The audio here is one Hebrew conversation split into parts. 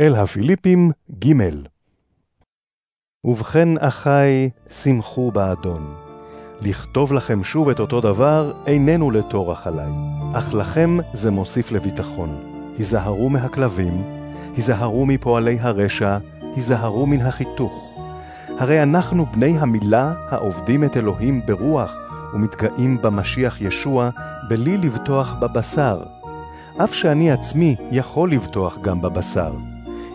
אל הפיליפים ג' ובכן, אחי, שמחו באדון. לכתוב לכם שוב את אותו דבר איננו לטורח עלי, אך לכם זה מוסיף לביטחון. היזהרו מהכלבים, היזהרו מפועלי הרשע, היזהרו מן החיתוך. הרי אנחנו בני המילה העובדים את אלוהים ברוח ומתגאים במשיח ישוע בלי לבטוח בבשר, אף שאני עצמי יכול לבטוח גם בבשר.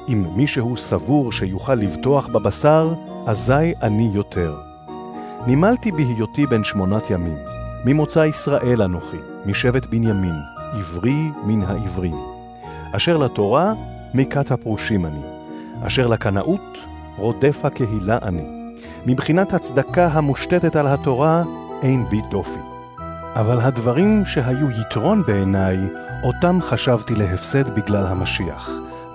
אם מישהו סבור שיוכל לבטוח בבשר, אזי אני יותר. נימלתי בהיותי בן שמונת ימים, ממוצא ישראל אנוכי, משבט בנימין, עברי מן העברים. אשר לתורה, מכת הפרושים אני, אשר לקנאות, רודף הקהילה אני. מבחינת הצדקה המושתתת על התורה, אין בי דופי. אבל הדברים שהיו יתרון בעיניי, אותם חשבתי להפסד בגלל המשיח,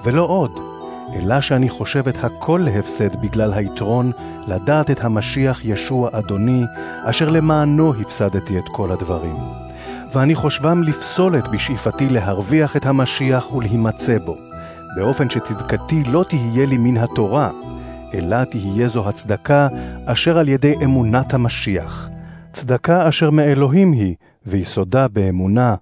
ולא עוד, אלא שאני חושב את הכל להפסד בגלל היתרון לדעת את המשיח ישוע אדוני, אשר למענו הפסדתי את כל הדברים. ואני חושבם לפסולת בשאיפתי להרוויח את המשיח ולהימצא בו, באופן שצדקתי לא תהיה לי מן התורה, אלא תהיה זו הצדקה אשר על ידי אמונת המשיח, צדקה אשר מאלוהים היא, ויסודה באמונה,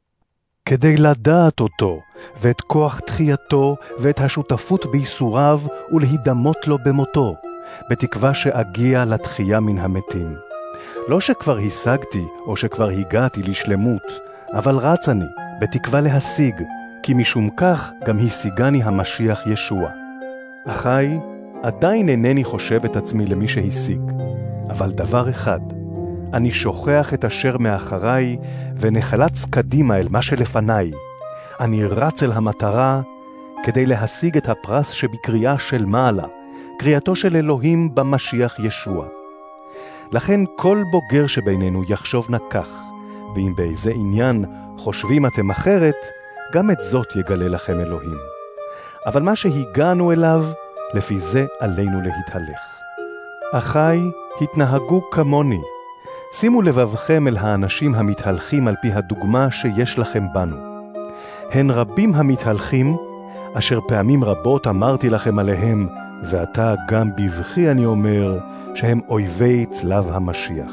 כדי לדעת אותו, ואת כוח תחייתו, ואת השותפות בייסוריו, ולהידמות לו במותו, בתקווה שאגיע לתחייה מן המתים. לא שכבר השגתי, או שכבר הגעתי לשלמות, אבל רץ אני, בתקווה להשיג, כי משום כך גם השיגני המשיח ישוע. אחי, עדיין אינני חושב את עצמי למי שהשיג, אבל דבר אחד, אני שוכח את אשר מאחריי, ונחלץ קדימה אל מה שלפניי. אני רץ אל המטרה כדי להשיג את הפרס שבקריאה של מעלה, קריאתו של אלוהים במשיח ישוע. לכן כל בוגר שבינינו יחשוב נקח, ואם באיזה עניין חושבים אתם אחרת, גם את זאת יגלה לכם אלוהים. אבל מה שהגענו אליו, לפי זה עלינו להתהלך. אחי, התנהגו כמוני, שימו לבבכם אל האנשים המתהלכים על פי הדוגמה שיש לכם בנו. הן רבים המתהלכים, אשר פעמים רבות אמרתי לכם עליהם, ועתה גם בבכי אני אומר, שהם אויבי צלב המשיח.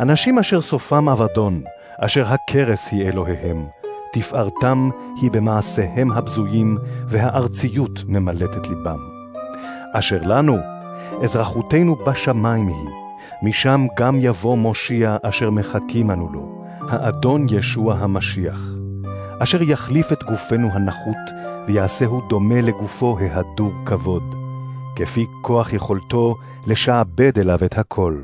אנשים אשר סופם אבדון, אשר הכרס היא אלוהיהם, תפארתם היא במעשיהם הבזויים, והארציות ממלאת את ליבם. אשר לנו, אזרחותנו בשמיים היא, משם גם יבוא מושיע אשר מחכים אנו לו, האדון ישוע המשיח, אשר יחליף את גופנו הנחות, ויעשהו דומה לגופו ההדור כבוד, כפי כוח יכולתו לשעבד אליו את הכל.